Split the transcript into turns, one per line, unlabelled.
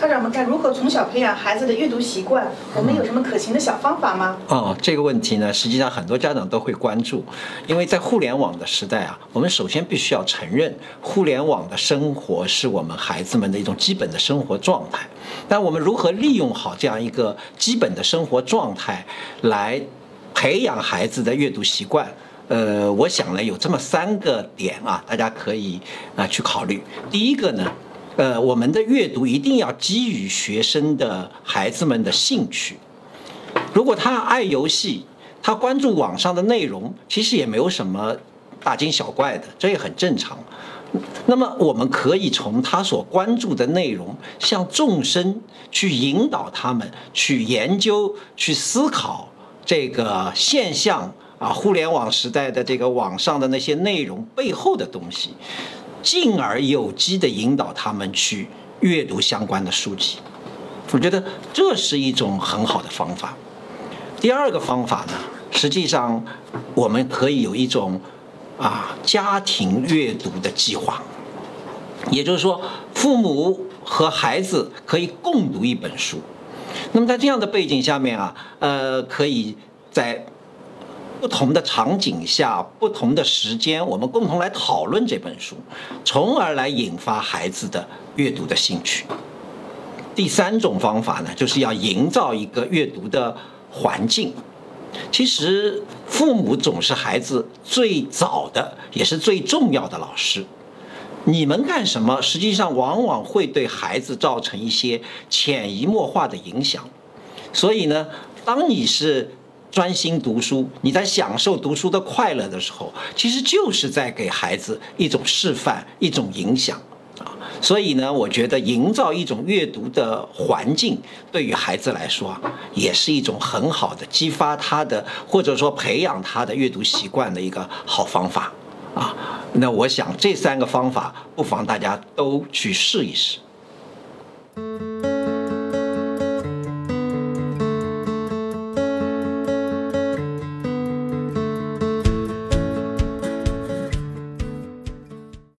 校长们该如何从小培养孩子的阅读习惯？我们有什么可行的小方法吗？
哦，这个问题呢，实际上很多家长都会关注，因为在互联网的时代啊，我们首先必须要承认，互联网的生活是我们孩子们的一种基本的生活状态。但我们如何利用好这样一个基本的生活状态，来培养孩子的阅读习惯？呃，我想呢，有这么三个点啊，大家可以啊去考虑。第一个呢。呃，我们的阅读一定要基于学生的孩子们的兴趣。如果他爱游戏，他关注网上的内容，其实也没有什么大惊小怪的，这也很正常。那么，我们可以从他所关注的内容，向众生去引导他们去研究、去思考这个现象啊，互联网时代的这个网上的那些内容背后的东西。进而有机的引导他们去阅读相关的书籍，我觉得这是一种很好的方法。第二个方法呢，实际上我们可以有一种啊家庭阅读的计划，也就是说，父母和孩子可以共读一本书。那么在这样的背景下面啊，呃，可以在。不同的场景下，不同的时间，我们共同来讨论这本书，从而来引发孩子的阅读的兴趣。第三种方法呢，就是要营造一个阅读的环境。其实，父母总是孩子最早的，也是最重要的老师。你们干什么，实际上往往会对孩子造成一些潜移默化的影响。所以呢，当你是专心读书，你在享受读书的快乐的时候，其实就是在给孩子一种示范、一种影响啊。所以呢，我觉得营造一种阅读的环境，对于孩子来说，也是一种很好的激发他的，或者说培养他的阅读习惯的一个好方法啊。那我想这三个方法，不妨大家都去试一试。